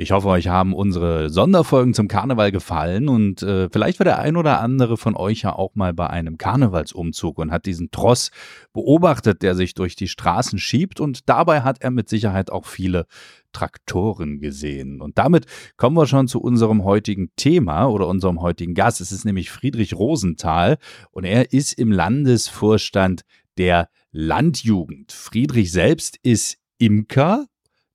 Ich hoffe, euch haben unsere Sonderfolgen zum Karneval gefallen und äh, vielleicht war der ein oder andere von euch ja auch mal bei einem Karnevalsumzug und hat diesen Tross beobachtet, der sich durch die Straßen schiebt und dabei hat er mit Sicherheit auch viele Traktoren gesehen. Und damit kommen wir schon zu unserem heutigen Thema oder unserem heutigen Gast. Es ist nämlich Friedrich Rosenthal und er ist im Landesvorstand der Landjugend. Friedrich selbst ist Imker,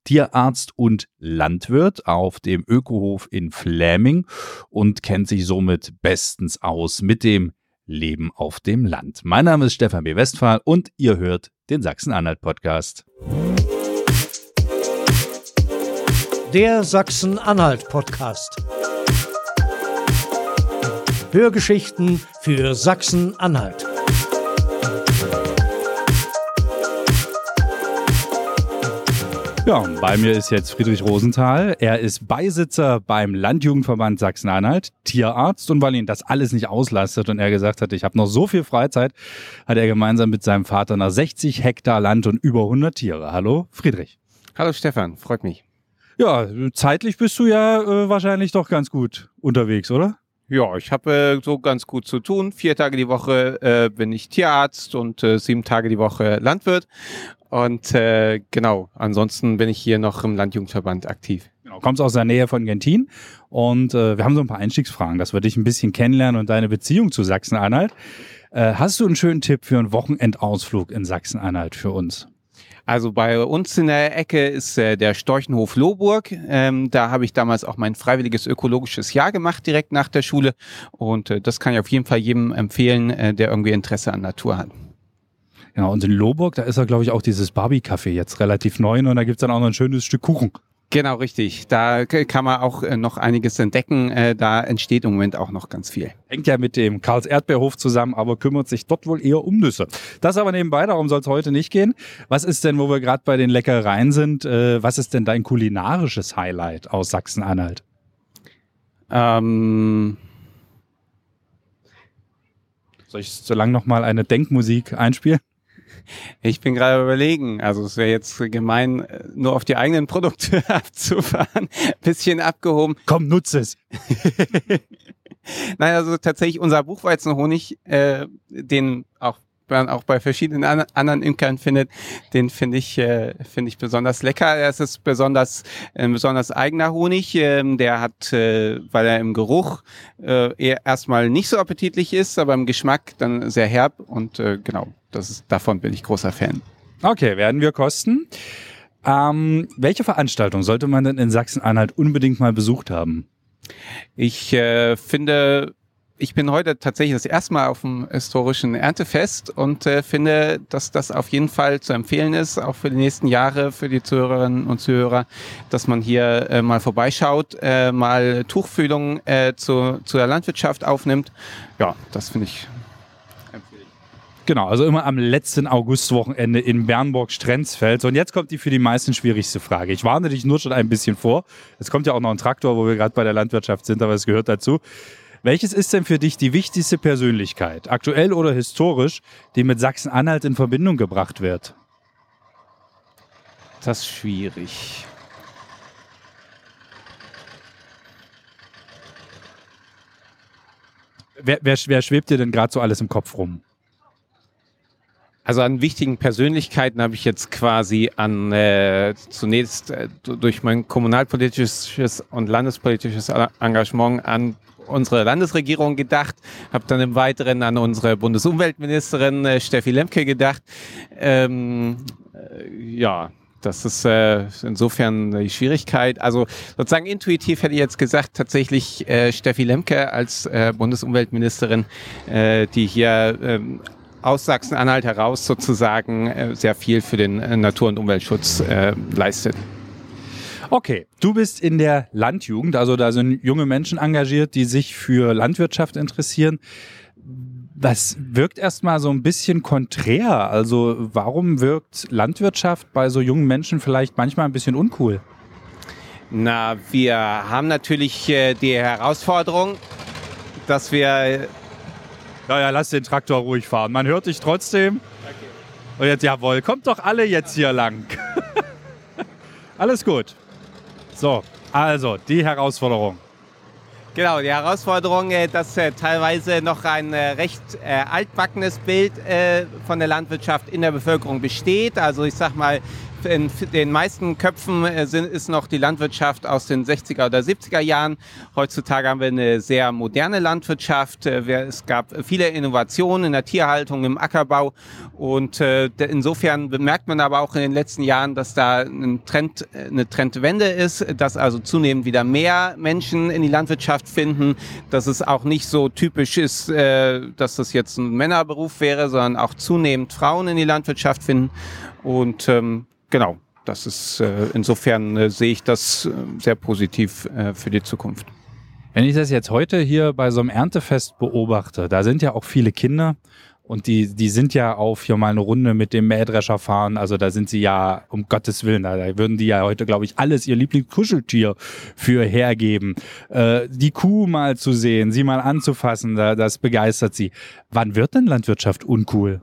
Tierarzt und Landwirt auf dem Ökohof in Fläming und kennt sich somit bestens aus mit dem Leben auf dem Land. Mein Name ist Stefan B. Westphal und ihr hört den Sachsen-Anhalt-Podcast. Der Sachsen-Anhalt-Podcast. Hörgeschichten für Sachsen-Anhalt. Ja, bei mir ist jetzt Friedrich Rosenthal. Er ist Beisitzer beim Landjugendverband Sachsen-Anhalt, Tierarzt. Und weil ihn das alles nicht auslastet und er gesagt hat, ich habe noch so viel Freizeit, hat er gemeinsam mit seinem Vater nach 60 Hektar Land und über 100 Tiere. Hallo, Friedrich. Hallo Stefan, freut mich. Ja, zeitlich bist du ja äh, wahrscheinlich doch ganz gut unterwegs, oder? Ja, ich habe äh, so ganz gut zu tun. Vier Tage die Woche äh, bin ich Tierarzt und äh, sieben Tage die Woche Landwirt. Und äh, genau, ansonsten bin ich hier noch im Landjugendverband aktiv. Genau, kommst aus der Nähe von Gentin und äh, wir haben so ein paar Einstiegsfragen, dass wir dich ein bisschen kennenlernen und deine Beziehung zu Sachsen-Anhalt. Äh, hast du einen schönen Tipp für einen Wochenendausflug in Sachsen-Anhalt für uns? Also bei uns in der Ecke ist äh, der Storchenhof Lohburg. Ähm, da habe ich damals auch mein freiwilliges ökologisches Jahr gemacht, direkt nach der Schule. Und äh, das kann ich auf jeden Fall jedem empfehlen, äh, der irgendwie Interesse an Natur hat. Genau, und in Lohburg, da ist ja, glaube ich, auch dieses Barbie-Café jetzt relativ neu und da gibt's dann auch noch ein schönes Stück Kuchen. Genau, richtig. Da kann man auch äh, noch einiges entdecken. Äh, da entsteht im Moment auch noch ganz viel. Hängt ja mit dem Karls Erdbeerhof zusammen, aber kümmert sich dort wohl eher um Nüsse. Das aber nebenbei, darum soll es heute nicht gehen. Was ist denn, wo wir gerade bei den Leckereien sind, äh, was ist denn dein kulinarisches Highlight aus Sachsen-Anhalt? Ähm soll ich so lange nochmal eine Denkmusik einspielen? Ich bin gerade überlegen, also es wäre jetzt gemein, nur auf die eigenen Produkte abzufahren. Bisschen abgehoben. Komm, nutze es. Nein, also tatsächlich unser Buchweizenhonig, äh, den auch man auch bei verschiedenen an anderen Imkern findet, den finde ich äh, finde ich besonders lecker. Es ist besonders äh, besonders eigener Honig, ähm, der hat, äh, weil er im Geruch äh, eher erstmal nicht so appetitlich ist, aber im Geschmack dann sehr herb und äh, genau das ist, davon bin ich großer Fan. Okay, werden wir kosten. Ähm, welche Veranstaltung sollte man denn in Sachsen-Anhalt unbedingt mal besucht haben? Ich äh, finde, ich bin heute tatsächlich das erste Mal auf dem historischen Erntefest und äh, finde, dass das auf jeden Fall zu empfehlen ist, auch für die nächsten Jahre, für die Zuhörerinnen und Zuhörer, dass man hier äh, mal vorbeischaut, äh, mal Tuchfühlung äh, zu, zu der Landwirtschaft aufnimmt. Ja, das finde ich Genau, also immer am letzten Augustwochenende in Bernburg-Strenzfeld. Und jetzt kommt die für die meisten schwierigste Frage. Ich warne dich nur schon ein bisschen vor. Es kommt ja auch noch ein Traktor, wo wir gerade bei der Landwirtschaft sind, aber es gehört dazu. Welches ist denn für dich die wichtigste Persönlichkeit, aktuell oder historisch, die mit Sachsen-Anhalt in Verbindung gebracht wird? Das ist schwierig. Wer, wer, wer schwebt dir denn gerade so alles im Kopf rum? Also an wichtigen Persönlichkeiten habe ich jetzt quasi an äh, zunächst äh, durch mein kommunalpolitisches und landespolitisches Engagement an unsere Landesregierung gedacht, habe dann im Weiteren an unsere Bundesumweltministerin äh, Steffi Lemke gedacht. Ähm, äh, ja, das ist äh, insofern die Schwierigkeit. Also sozusagen intuitiv hätte ich jetzt gesagt, tatsächlich äh, Steffi Lemke als äh, Bundesumweltministerin, äh, die hier ähm, aus Sachsen-Anhalt heraus sozusagen äh, sehr viel für den äh, Natur- und Umweltschutz äh, leistet. Okay, du bist in der Landjugend, also da sind junge Menschen engagiert, die sich für Landwirtschaft interessieren. Das wirkt erstmal so ein bisschen konträr. Also warum wirkt Landwirtschaft bei so jungen Menschen vielleicht manchmal ein bisschen uncool? Na, wir haben natürlich äh, die Herausforderung, dass wir ja, ja, lass den Traktor ruhig fahren. Man hört dich trotzdem. Okay. Und jetzt, jawohl, kommt doch alle jetzt hier lang. Alles gut. So, Also, die Herausforderung. Genau, die Herausforderung, äh, dass äh, teilweise noch ein äh, recht altbackenes Bild von der Landwirtschaft in der Bevölkerung besteht. Also ich sag mal, in den meisten Köpfen äh, sind, ist noch die Landwirtschaft aus den 60er oder 70er Jahren. Heutzutage haben wir eine sehr moderne Landwirtschaft. Äh, es gab viele Innovationen in der Tierhaltung, im Ackerbau. Und äh, insofern bemerkt man aber auch in den letzten Jahren, dass da ein Trend, eine Trendwende ist, dass also zunehmend wieder mehr Menschen in die Landwirtschaft finden, dass es auch nicht so typisch ist, dass das jetzt ein Männerberuf wäre, sondern auch zunehmend Frauen in die Landwirtschaft finden. Und ähm, genau, das ist äh, insofern äh, sehe ich das äh, sehr positiv äh, für die Zukunft. Wenn ich das jetzt heute hier bei so einem Erntefest beobachte, da sind ja auch viele Kinder und die, die sind ja auf hier mal eine Runde mit dem Mähdrescher fahren. Also da sind sie ja, um Gottes Willen, da, würden die ja heute, glaube ich, alles ihr Lieblingskuscheltier für hergeben. Äh, die Kuh mal zu sehen, sie mal anzufassen, da, das begeistert sie. Wann wird denn Landwirtschaft uncool?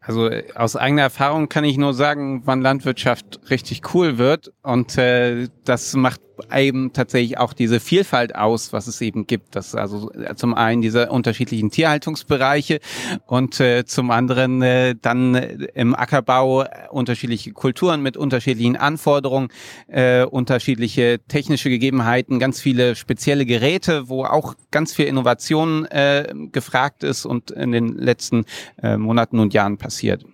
Also äh, aus eigener Erfahrung kann ich nur sagen, wann Landwirtschaft richtig cool wird. Und äh, das macht eben tatsächlich auch diese Vielfalt aus, was es eben gibt. Das also äh, zum einen diese unterschiedlichen Tierhaltungsbereiche und äh, zum anderen äh, dann im Ackerbau unterschiedliche Kulturen mit unterschiedlichen Anforderungen, äh, unterschiedliche technische Gegebenheiten, ganz viele spezielle Geräte, wo auch ganz viel Innovation äh, gefragt ist und in den letzten äh, Monaten und Jahren passiert.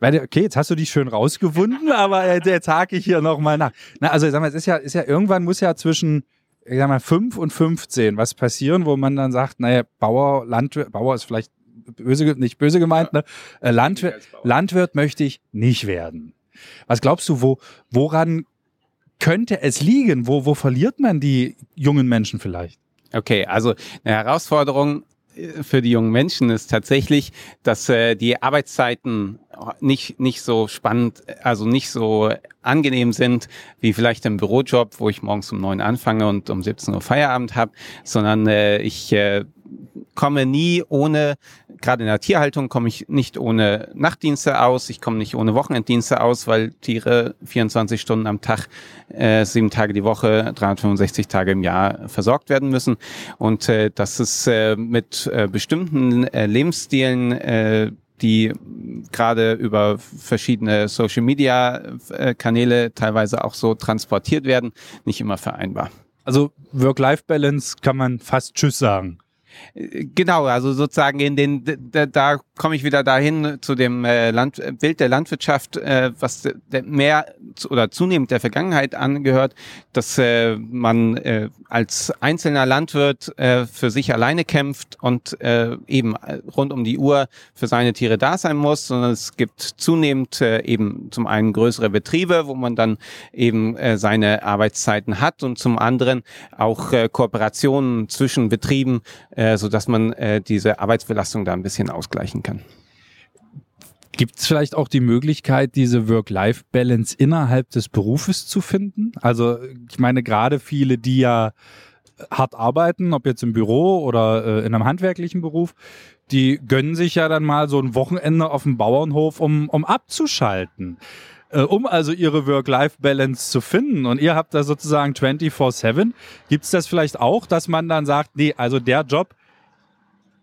Okay, jetzt hast du dich schön rausgewunden, aber jetzt hake ich hier nochmal nach. Na, also sag mal, es ist ja, ist ja irgendwann muss ja zwischen ich sag mal, 5 und 15 was passieren, wo man dann sagt, naja, Bauer, Landwirt, Bauer ist vielleicht böse, nicht böse gemeint, ne? Äh, Landwirt, Landwirt möchte ich nicht werden. Was glaubst du, wo, woran könnte es liegen? Wo, wo verliert man die jungen Menschen vielleicht? Okay, also eine Herausforderung für die jungen Menschen ist tatsächlich, dass äh, die Arbeitszeiten nicht, nicht so spannend, also nicht so angenehm sind, wie vielleicht im Bürojob, wo ich morgens um neun anfange und um 17 Uhr Feierabend habe, sondern äh, ich äh, komme nie ohne, gerade in der Tierhaltung komme ich nicht ohne Nachtdienste aus, ich komme nicht ohne Wochenenddienste aus, weil Tiere 24 Stunden am Tag, äh, sieben Tage die Woche, 365 Tage im Jahr versorgt werden müssen. Und äh, das ist äh, mit äh, bestimmten äh, Lebensstilen äh, die gerade über verschiedene Social Media äh, Kanäle teilweise auch so transportiert werden, nicht immer vereinbar. Also Work-Life-Balance kann man fast Tschüss sagen. Genau, also sozusagen in den, da, da komme ich wieder dahin zu dem äh, Land, Bild der Landwirtschaft, äh, was der, mehr oder zunehmend der Vergangenheit angehört, dass äh, man äh, als einzelner Landwirt äh, für sich alleine kämpft und äh, eben rund um die Uhr für seine Tiere da sein muss, sondern es gibt zunehmend äh, eben zum einen größere Betriebe, wo man dann eben äh, seine Arbeitszeiten hat und zum anderen auch äh, Kooperationen zwischen Betrieben, äh, so dass man äh, diese Arbeitsbelastung da ein bisschen ausgleichen kann. Gibt es vielleicht auch die Möglichkeit, diese Work-Life-Balance innerhalb des Berufes zu finden? Also ich meine gerade viele, die ja hart arbeiten, ob jetzt im Büro oder äh, in einem handwerklichen Beruf, die gönnen sich ja dann mal so ein Wochenende auf dem Bauernhof, um, um abzuschalten. Äh, um also ihre Work-Life-Balance zu finden. Und ihr habt da sozusagen 24-7. Gibt es das vielleicht auch, dass man dann sagt, nee, also der Job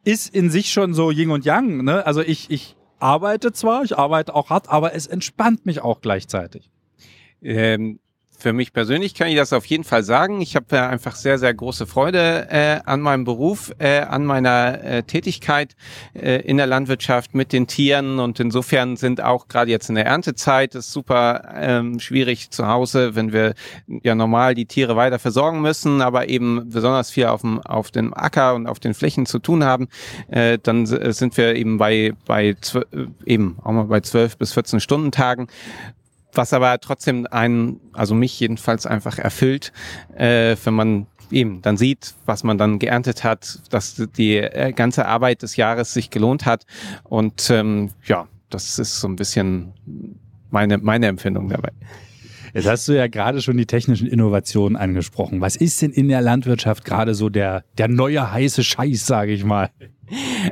ist in sich schon so Yin und Yang. Ne? Also ich, ich arbeite zwar, ich arbeite auch hart, aber es entspannt mich auch gleichzeitig. Ähm, für mich persönlich kann ich das auf jeden Fall sagen. Ich habe äh, einfach sehr, sehr große Freude äh, an meinem Beruf, äh, an meiner äh, Tätigkeit äh, in der Landwirtschaft mit den Tieren und insofern sind auch gerade jetzt in der Erntezeit ist super ähm, schwierig zu Hause, wenn wir ja normal die Tiere weiter versorgen müssen, aber eben besonders viel auf dem auf dem Acker und auf den Flächen zu tun haben, äh, dann sind wir eben bei bei äh, eben auch mal bei zwölf bis 14 Stunden Tagen was aber trotzdem einen, also mich jedenfalls einfach erfüllt, äh, wenn man eben dann sieht, was man dann geerntet hat, dass die äh, ganze Arbeit des Jahres sich gelohnt hat. Und ähm, ja, das ist so ein bisschen meine, meine Empfindung dabei. Jetzt hast du ja gerade schon die technischen Innovationen angesprochen. Was ist denn in der Landwirtschaft gerade so der, der neue heiße Scheiß, sage ich mal?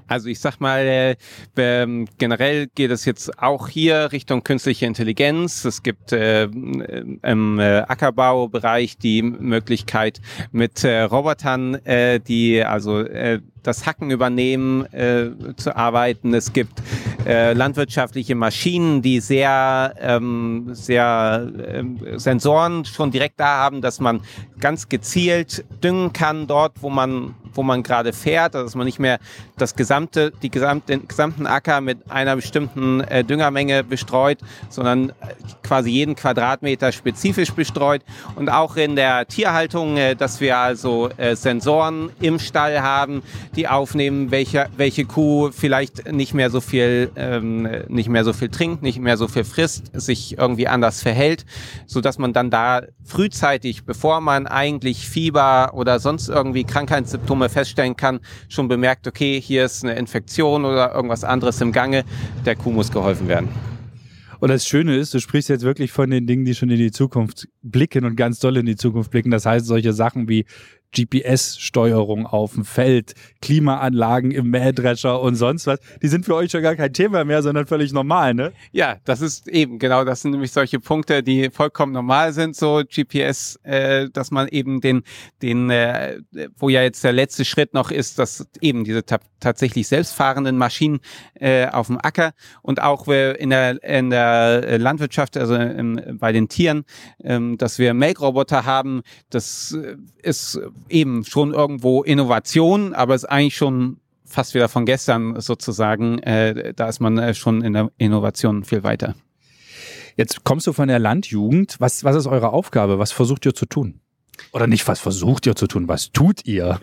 Also ich sag mal, äh, ähm, generell geht es jetzt auch hier Richtung künstliche Intelligenz. Es gibt äh, im äh, Ackerbaubereich die Möglichkeit mit äh, Robotern, äh, die also äh, das Hacken übernehmen, äh, zu arbeiten. Es gibt äh, landwirtschaftliche Maschinen, die sehr, ähm, sehr ähm, Sensoren schon direkt da haben, dass man ganz gezielt düngen kann dort, wo man wo man gerade fährt, also dass man nicht mehr das gesamte, die gesamte, den gesamten Acker mit einer bestimmten äh, Düngermenge bestreut, sondern äh, quasi jeden Quadratmeter spezifisch bestreut. Und auch in der Tierhaltung, äh, dass wir also äh, Sensoren im Stall haben, die aufnehmen, welche, welche Kuh vielleicht nicht mehr so viel, ähm, nicht mehr so viel trinkt, nicht mehr so viel frisst, sich irgendwie anders verhält, so dass man dann da frühzeitig, bevor man eigentlich Fieber oder sonst irgendwie Krankheitssymptome feststellen kann, schon bemerkt, okay, hier ist eine Infektion oder irgendwas anderes im Gange, der Kuh muss geholfen werden. Und das Schöne ist, du sprichst jetzt wirklich von den Dingen, die schon in die Zukunft blicken und ganz doll in die Zukunft blicken. Das heißt, solche Sachen wie GPS-Steuerung auf dem Feld, Klimaanlagen im Mähdrescher und sonst was, die sind für euch schon gar kein Thema mehr, sondern völlig normal, ne? Ja, das ist eben genau, das sind nämlich solche Punkte, die vollkommen normal sind, so GPS, äh, dass man eben den, den, äh, wo ja jetzt der letzte Schritt noch ist, dass eben diese ta tatsächlich selbstfahrenden Maschinen äh, auf dem Acker und auch in der, in der Landwirtschaft, also im, bei den Tieren, ähm, dass wir Melkroboter haben, das äh, ist eben schon irgendwo Innovation, aber ist eigentlich schon fast wieder von gestern sozusagen. Äh, da ist man äh, schon in der Innovation viel weiter. Jetzt kommst du von der Landjugend. Was, was ist eure Aufgabe? Was versucht ihr zu tun? Oder nicht, was versucht ihr zu tun? Was tut ihr?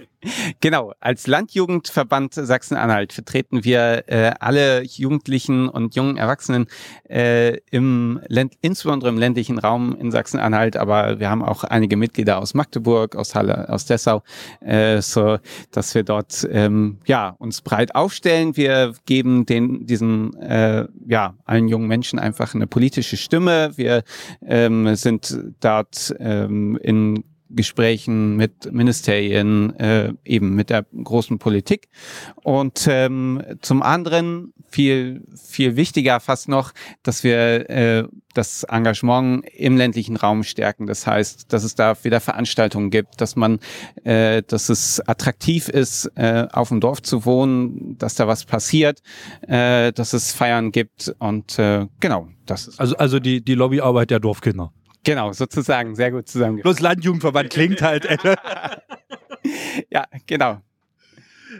Genau, als Landjugendverband Sachsen-Anhalt vertreten wir äh, alle Jugendlichen und jungen Erwachsenen äh, im Länd insbesondere im ländlichen Raum in Sachsen-Anhalt, aber wir haben auch einige Mitglieder aus Magdeburg, aus Halle, aus Dessau, äh, so dass wir dort ähm, ja uns breit aufstellen. Wir geben den diesen äh, ja allen jungen Menschen einfach eine politische Stimme. Wir ähm, sind dort ähm, in Gesprächen mit Ministerien, äh, eben mit der großen Politik. Und ähm, zum anderen viel, viel wichtiger fast noch, dass wir äh, das Engagement im ländlichen Raum stärken. Das heißt, dass es da wieder Veranstaltungen gibt, dass man, äh, dass es attraktiv ist, äh, auf dem Dorf zu wohnen, dass da was passiert, äh, dass es Feiern gibt und äh, genau, das ist. Also, also die, die Lobbyarbeit der Dorfkinder. Genau, sozusagen, sehr gut zusammengefasst. Bloß Landjugendverband klingt halt. ja, genau.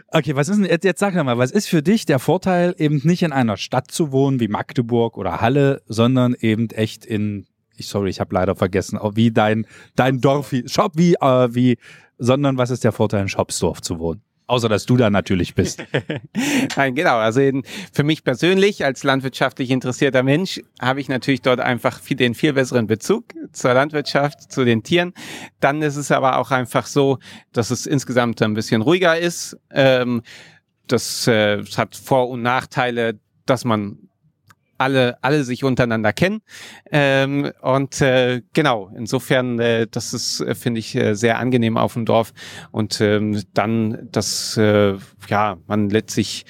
Okay, was ist denn, jetzt, jetzt sag doch mal, was ist für dich der Vorteil, eben nicht in einer Stadt zu wohnen wie Magdeburg oder Halle, sondern eben echt in, ich sorry, ich habe leider vergessen, wie dein, dein Dorf, Shop, wie, äh, wie, sondern was ist der Vorteil, in Shopsdorf zu wohnen? Außer dass du da natürlich bist. Nein, genau. Also in, für mich persönlich als landwirtschaftlich interessierter Mensch habe ich natürlich dort einfach viel, den viel besseren Bezug zur Landwirtschaft, zu den Tieren. Dann ist es aber auch einfach so, dass es insgesamt ein bisschen ruhiger ist. Ähm, das, äh, das hat Vor- und Nachteile, dass man alle, alle sich untereinander kennen. Ähm, und äh, genau, insofern, äh, das ist, äh, finde ich, äh, sehr angenehm auf dem Dorf. Und ähm, dann, dass äh, ja, man letztlich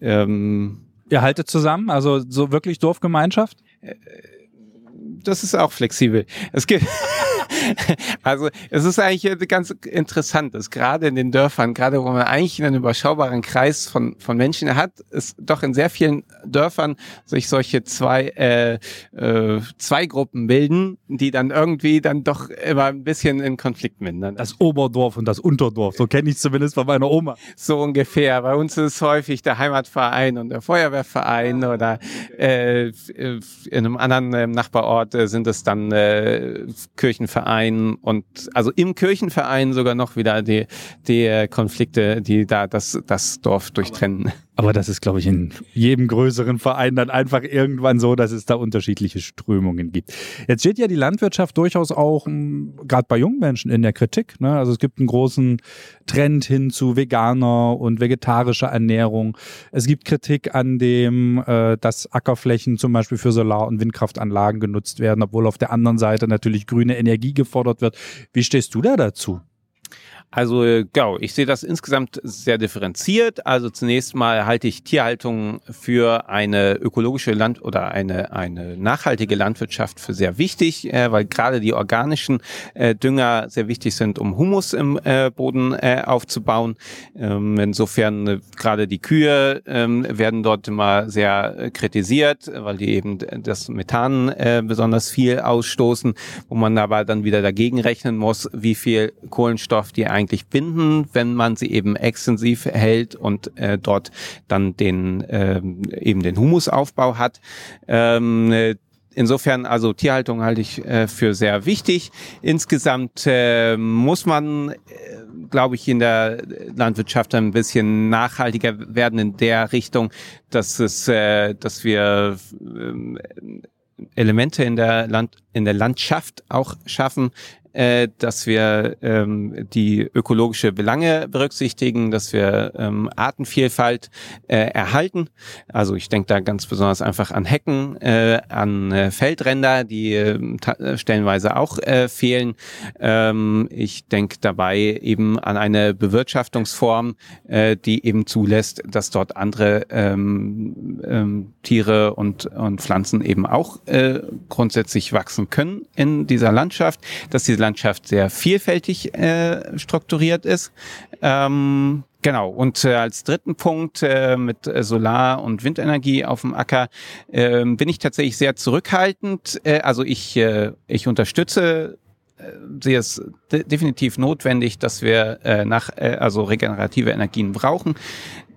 ähm, Ihr haltet zusammen, also so wirklich Dorfgemeinschaft? Äh, das ist auch flexibel. Es gibt also es ist eigentlich ganz interessant, dass gerade in den Dörfern, gerade wo man eigentlich einen überschaubaren Kreis von, von Menschen hat, ist doch in sehr vielen Dörfern sich solche zwei, äh, äh, zwei Gruppen bilden, die dann irgendwie dann doch immer ein bisschen in Konflikt miteinander. Das Oberdorf und das Unterdorf, so kenne ich zumindest von meiner Oma. So ungefähr. Bei uns ist es häufig der Heimatverein und der Feuerwehrverein oder äh, in einem anderen äh, Nachbarort äh, sind es dann äh, Kirchenverein und also im Kirchenverein sogar noch wieder die, die Konflikte, die da das, das Dorf durchtrennen. Aber das ist, glaube ich, in jedem größeren Verein dann einfach irgendwann so, dass es da unterschiedliche Strömungen gibt. Jetzt steht ja die Landwirtschaft durchaus auch, hm, gerade bei jungen Menschen, in der Kritik. Ne? Also es gibt einen großen Trend hin zu veganer und vegetarischer Ernährung. Es gibt Kritik an dem, äh, dass Ackerflächen zum Beispiel für Solar- und Windkraftanlagen genutzt werden, obwohl auf der anderen Seite natürlich grüne Energie gefordert wird. Wie stehst du da dazu? Also genau, ich sehe das insgesamt sehr differenziert. Also zunächst mal halte ich Tierhaltung für eine ökologische Land- oder eine, eine nachhaltige Landwirtschaft für sehr wichtig, äh, weil gerade die organischen äh, Dünger sehr wichtig sind, um Humus im äh, Boden äh, aufzubauen. Ähm, insofern äh, gerade die Kühe ähm, werden dort immer sehr äh, kritisiert, weil die eben das Methan äh, besonders viel ausstoßen, wo man aber dann wieder dagegen rechnen muss, wie viel Kohlenstoff die eigentlich binden, wenn man sie eben extensiv hält und äh, dort dann den äh, eben den Humusaufbau hat. Ähm, Insofern, also Tierhaltung halte ich äh, für sehr wichtig. Insgesamt äh, muss man, äh, glaube ich, in der Landwirtschaft ein bisschen nachhaltiger werden in der Richtung, dass es, äh, dass wir äh, Elemente in der Land in der Landschaft auch schaffen, äh, dass wir ähm, die ökologische Belange berücksichtigen, dass wir ähm, Artenvielfalt äh, erhalten. Also ich denke da ganz besonders einfach an Hecken, äh, an äh, Feldränder, die ähm, äh, stellenweise auch äh, fehlen. Ähm, ich denke dabei eben an eine Bewirtschaftungsform, äh, die eben zulässt, dass dort andere ähm, ähm, Tiere und, und Pflanzen eben auch äh, grundsätzlich wachsen können in dieser Landschaft, dass diese Landschaft sehr vielfältig äh, strukturiert ist. Ähm, Genau, und äh, als dritten Punkt äh, mit Solar- und Windenergie auf dem Acker äh, bin ich tatsächlich sehr zurückhaltend. Äh, also ich, äh, ich unterstütze äh, sehe es de definitiv notwendig, dass wir äh, nach äh, also regenerative Energien brauchen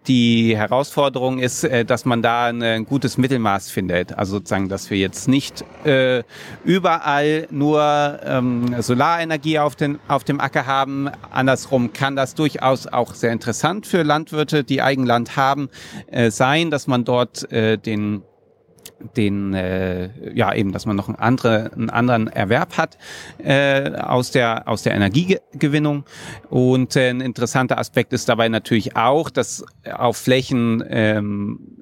die Herausforderung ist, äh, dass man da ein gutes Mittelmaß findet. Also sozusagen, dass wir jetzt nicht äh, überall nur ähm, Solarenergie auf, den, auf dem Acker haben. Andersrum kann das durchaus auch sehr interessant für Landwirte, die Eigenland haben, äh, sein, dass man dort äh, den den äh, ja eben, dass man noch einen, andere, einen anderen Erwerb hat äh, aus der aus der Energiegewinnung. Und äh, ein interessanter Aspekt ist dabei natürlich auch, dass auf Flächen ähm,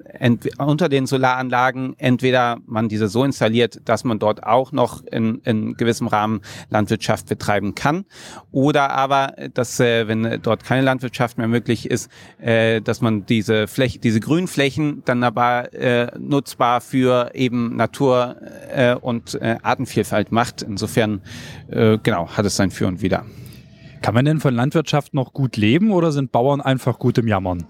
unter den Solaranlagen entweder man diese so installiert, dass man dort auch noch in, in gewissem Rahmen Landwirtschaft betreiben kann. Oder aber, dass äh, wenn dort keine Landwirtschaft mehr möglich ist, äh, dass man diese Fläche, diese Grünflächen dann aber äh, nutzbar für eben Natur äh, und äh, Artenvielfalt macht. Insofern äh, genau hat es sein Für und Wider. Kann man denn von Landwirtschaft noch gut leben oder sind Bauern einfach gut im Jammern?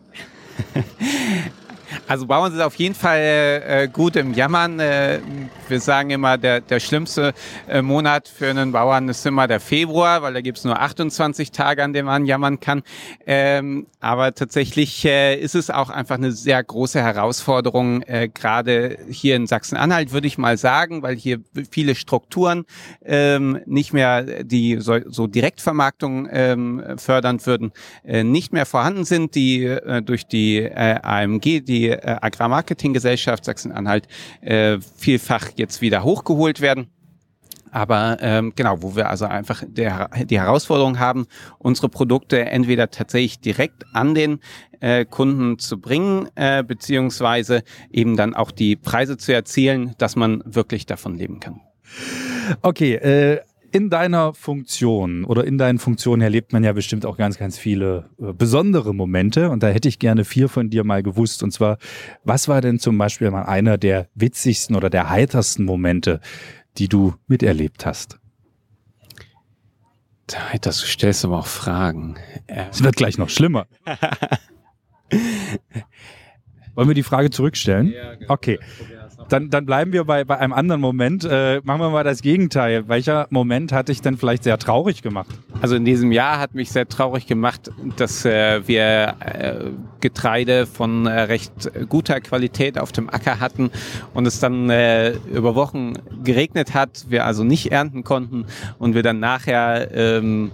Also Bauern sind auf jeden Fall äh, gut im Jammern. Äh, wir sagen immer, der, der schlimmste äh, Monat für einen Bauern ist immer der Februar, weil da gibt es nur 28 Tage, an denen man jammern kann. Ähm, aber tatsächlich äh, ist es auch einfach eine sehr große Herausforderung, äh, gerade hier in Sachsen-Anhalt, würde ich mal sagen, weil hier viele Strukturen ähm, nicht mehr die so, so Direktvermarktung ähm, fördern würden, äh, nicht mehr vorhanden sind, die äh, durch die äh, AMG, die äh, Agrarmarketinggesellschaft Sachsen-Anhalt, äh, vielfach jetzt wieder hochgeholt werden. Aber ähm, genau, wo wir also einfach der, die Herausforderung haben, unsere Produkte entweder tatsächlich direkt an den äh, Kunden zu bringen, äh, beziehungsweise eben dann auch die Preise zu erzielen, dass man wirklich davon leben kann. Okay, äh, in deiner Funktion oder in deinen Funktionen erlebt man ja bestimmt auch ganz, ganz viele äh, besondere Momente. Und da hätte ich gerne vier von dir mal gewusst. Und zwar, was war denn zum Beispiel mal einer der witzigsten oder der heitersten Momente, die du miterlebt hast? Das stellst du aber auch Fragen. Es wird gleich noch schlimmer. Wollen wir die Frage zurückstellen? Ja, genau. Okay. Dann, dann bleiben wir bei, bei einem anderen Moment. Äh, machen wir mal das Gegenteil. Welcher Moment hat dich denn vielleicht sehr traurig gemacht? Also in diesem Jahr hat mich sehr traurig gemacht, dass äh, wir äh, Getreide von äh, recht guter Qualität auf dem Acker hatten und es dann äh, über Wochen geregnet hat, wir also nicht ernten konnten und wir dann nachher ähm,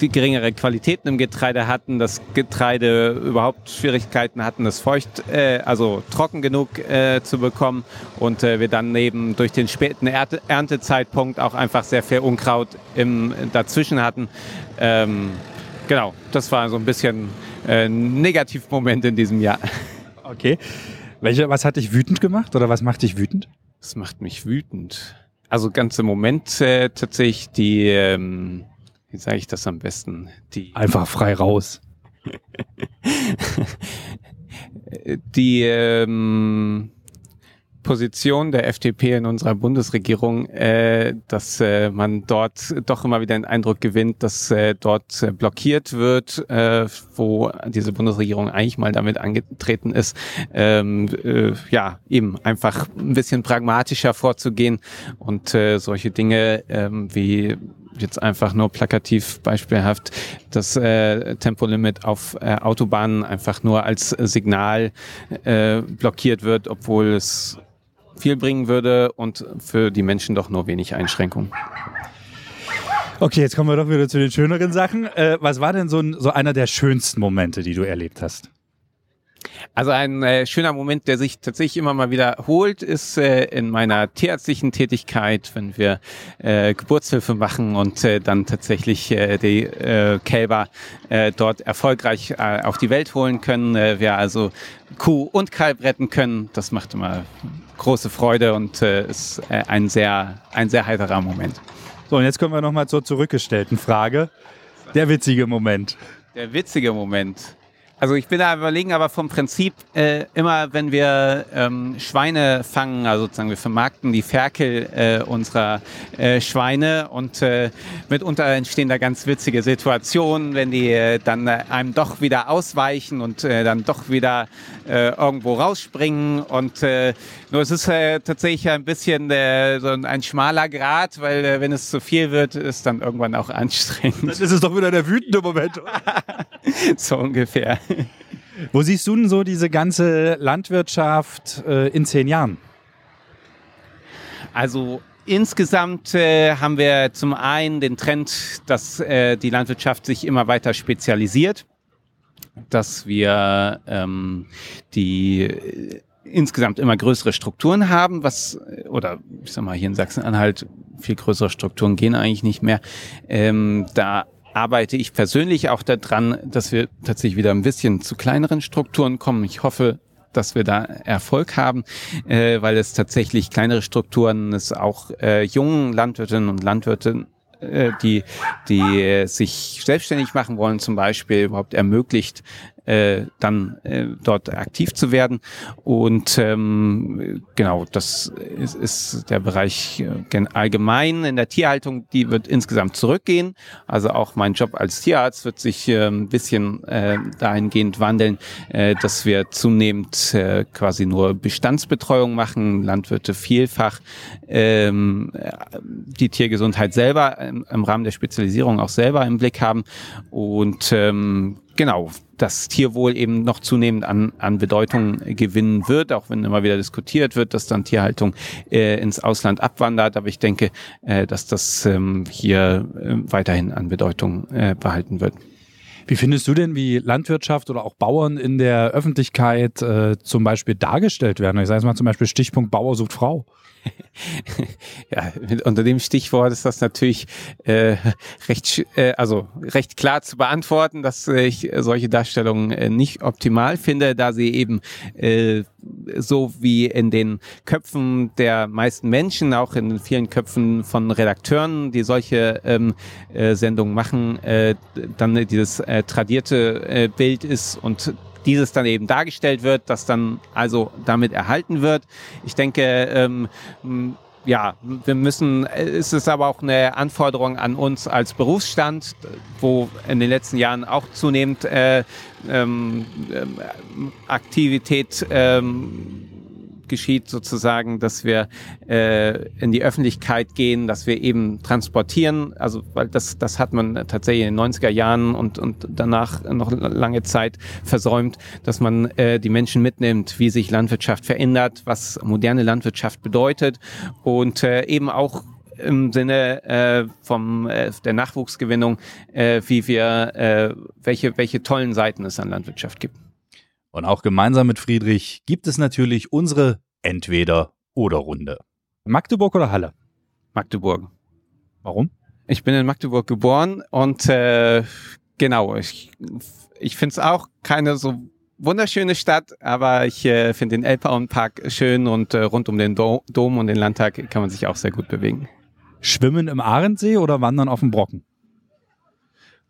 die geringere Qualitäten im Getreide hatten, das Getreide überhaupt Schwierigkeiten hatten, das feucht, äh, also trocken genug äh, zu bekommen und äh, wir dann eben durch den späten Ernte Erntezeitpunkt auch einfach sehr viel Unkraut im, dazwischen hatten. Ähm, genau, das war so ein bisschen äh, ein Negativmoment in diesem Jahr. Okay. Welche, was hat dich wütend gemacht oder was macht dich wütend? Das macht mich wütend. Also ganz im Moment äh, tatsächlich die, ähm, wie sage ich das am besten? Die Einfach frei raus. die ähm, Position der FDP in unserer Bundesregierung, äh, dass äh, man dort doch immer wieder den Eindruck gewinnt, dass äh, dort äh, blockiert wird, äh, wo diese Bundesregierung eigentlich mal damit angetreten ist, ähm, äh, ja, eben einfach ein bisschen pragmatischer vorzugehen und äh, solche Dinge ähm, wie jetzt einfach nur plakativ beispielhaft das äh, Tempolimit auf äh, Autobahnen einfach nur als Signal äh, blockiert wird, obwohl es viel bringen würde und für die Menschen doch nur wenig Einschränkungen. Okay, jetzt kommen wir doch wieder zu den schöneren Sachen. Äh, was war denn so, so einer der schönsten Momente, die du erlebt hast? Also ein äh, schöner Moment, der sich tatsächlich immer mal wiederholt, ist äh, in meiner tierärztlichen Tätigkeit, wenn wir äh, Geburtshilfe machen und äh, dann tatsächlich äh, die äh, Kälber äh, dort erfolgreich äh, auf die Welt holen können. Äh, wir also Kuh und Kalb retten können. Das macht immer große Freude und äh, ist äh, ein sehr ein sehr heiterer Moment. So, und jetzt kommen wir nochmal zur zurückgestellten Frage. Der witzige Moment. Der witzige Moment. Also ich bin da überlegen, aber vom Prinzip äh, immer, wenn wir ähm, Schweine fangen, also sozusagen wir vermarkten die Ferkel äh, unserer äh, Schweine und äh, mitunter entstehen da ganz witzige Situationen, wenn die äh, dann äh, einem doch wieder ausweichen und äh, dann doch wieder äh, irgendwo rausspringen und äh, nur es ist äh, tatsächlich ein bisschen äh, so ein, ein schmaler Grad, weil äh, wenn es zu viel wird, ist dann irgendwann auch anstrengend. Das ist es doch wieder der wütende Moment. so ungefähr. Wo siehst du denn so diese ganze Landwirtschaft äh, in zehn Jahren? Also insgesamt äh, haben wir zum einen den Trend, dass äh, die Landwirtschaft sich immer weiter spezialisiert, dass wir ähm, die äh, insgesamt immer größere Strukturen haben, was äh, oder ich sag mal hier in Sachsen-Anhalt viel größere Strukturen gehen eigentlich nicht mehr. Ähm, da arbeite ich persönlich auch daran, dass wir tatsächlich wieder ein bisschen zu kleineren Strukturen kommen. Ich hoffe, dass wir da Erfolg haben, äh, weil es tatsächlich kleinere Strukturen es auch äh, jungen Landwirtinnen und Landwirten äh, die, die äh, sich selbstständig machen wollen, zum Beispiel überhaupt ermöglicht, äh, dann äh, dort aktiv zu werden. Und ähm, genau, das ist, ist der Bereich äh, allgemein in der Tierhaltung, die wird insgesamt zurückgehen. Also auch mein Job als Tierarzt wird sich äh, ein bisschen äh, dahingehend wandeln, äh, dass wir zunehmend äh, quasi nur Bestandsbetreuung machen, Landwirte vielfach ähm, die Tiergesundheit selber im, im Rahmen der Spezialisierung auch selber im Blick haben und ähm, genau, das Tierwohl eben noch zunehmend an, an Bedeutung gewinnen wird, auch wenn immer wieder diskutiert wird, dass dann Tierhaltung äh, ins Ausland abwandert. Aber ich denke, äh, dass das ähm, hier äh, weiterhin an Bedeutung äh, behalten wird. Wie findest du denn, wie Landwirtschaft oder auch Bauern in der Öffentlichkeit äh, zum Beispiel dargestellt werden? Ich sage jetzt mal zum Beispiel Stichpunkt Bauer sucht Frau. ja, unter dem Stichwort ist das natürlich äh, recht, äh, also recht klar zu beantworten, dass ich solche Darstellungen äh, nicht optimal finde, da sie eben äh, so wie in den Köpfen der meisten Menschen, auch in vielen Köpfen von Redakteuren, die solche ähm, äh, Sendungen machen, äh, dann dieses äh, tradierte äh, Bild ist und dieses dann eben dargestellt wird, das dann also damit erhalten wird. Ich denke, ähm, ja, wir müssen, es ist aber auch eine Anforderung an uns als Berufsstand, wo in den letzten Jahren auch zunehmend äh, ähm, Aktivität ähm, geschieht sozusagen, dass wir äh, in die Öffentlichkeit gehen, dass wir eben transportieren, also weil das, das hat man tatsächlich in den 90er Jahren und, und danach noch lange Zeit versäumt, dass man äh, die Menschen mitnimmt, wie sich Landwirtschaft verändert, was moderne Landwirtschaft bedeutet und äh, eben auch im Sinne äh, vom äh, der Nachwuchsgewinnung, äh, wie wir äh, welche welche tollen Seiten es an Landwirtschaft gibt. Und auch gemeinsam mit Friedrich gibt es natürlich unsere Entweder-oder-Runde. Magdeburg oder Halle? Magdeburg. Warum? Ich bin in Magdeburg geboren und äh, genau, ich, ich finde es auch keine so wunderschöne Stadt, aber ich äh, finde den Elbauenpark schön und äh, rund um den Do Dom und den Landtag kann man sich auch sehr gut bewegen. Schwimmen im Arendsee oder wandern auf dem Brocken?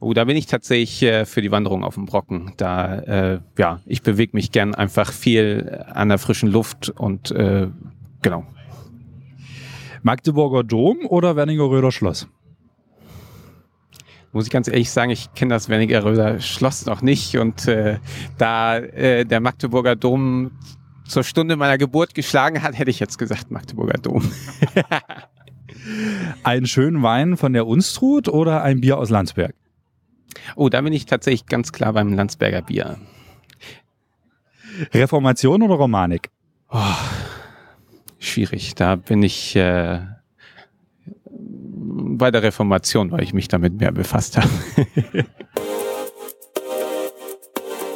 Oh, da bin ich tatsächlich äh, für die Wanderung auf dem Brocken. Da, äh, ja, ich bewege mich gern einfach viel an der frischen Luft und äh, genau. Magdeburger Dom oder Wernigeröder Schloss? Muss ich ganz ehrlich sagen, ich kenne das Wernigeröder Schloss noch nicht und äh, da äh, der Magdeburger Dom zur Stunde meiner Geburt geschlagen hat, hätte ich jetzt gesagt Magdeburger Dom. Einen schönen Wein von der Unstrut oder ein Bier aus Landsberg? Oh, da bin ich tatsächlich ganz klar beim Landsberger Bier. Reformation oder Romanik? Oh, schwierig. Da bin ich äh, bei der Reformation, weil ich mich damit mehr befasst habe.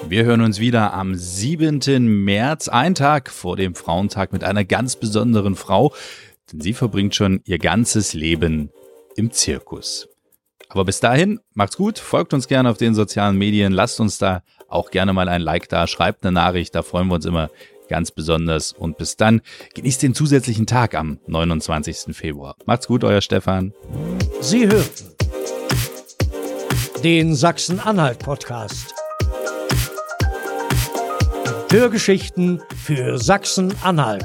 Wir hören uns wieder am 7. März, ein Tag vor dem Frauentag mit einer ganz besonderen Frau, denn sie verbringt schon ihr ganzes Leben im Zirkus. Aber bis dahin, macht's gut, folgt uns gerne auf den sozialen Medien, lasst uns da auch gerne mal ein Like da, schreibt eine Nachricht, da freuen wir uns immer ganz besonders. Und bis dann, genießt den zusätzlichen Tag am 29. Februar. Macht's gut, euer Stefan. Sie hörten den Sachsen-Anhalt-Podcast. Hörgeschichten für Sachsen-Anhalt.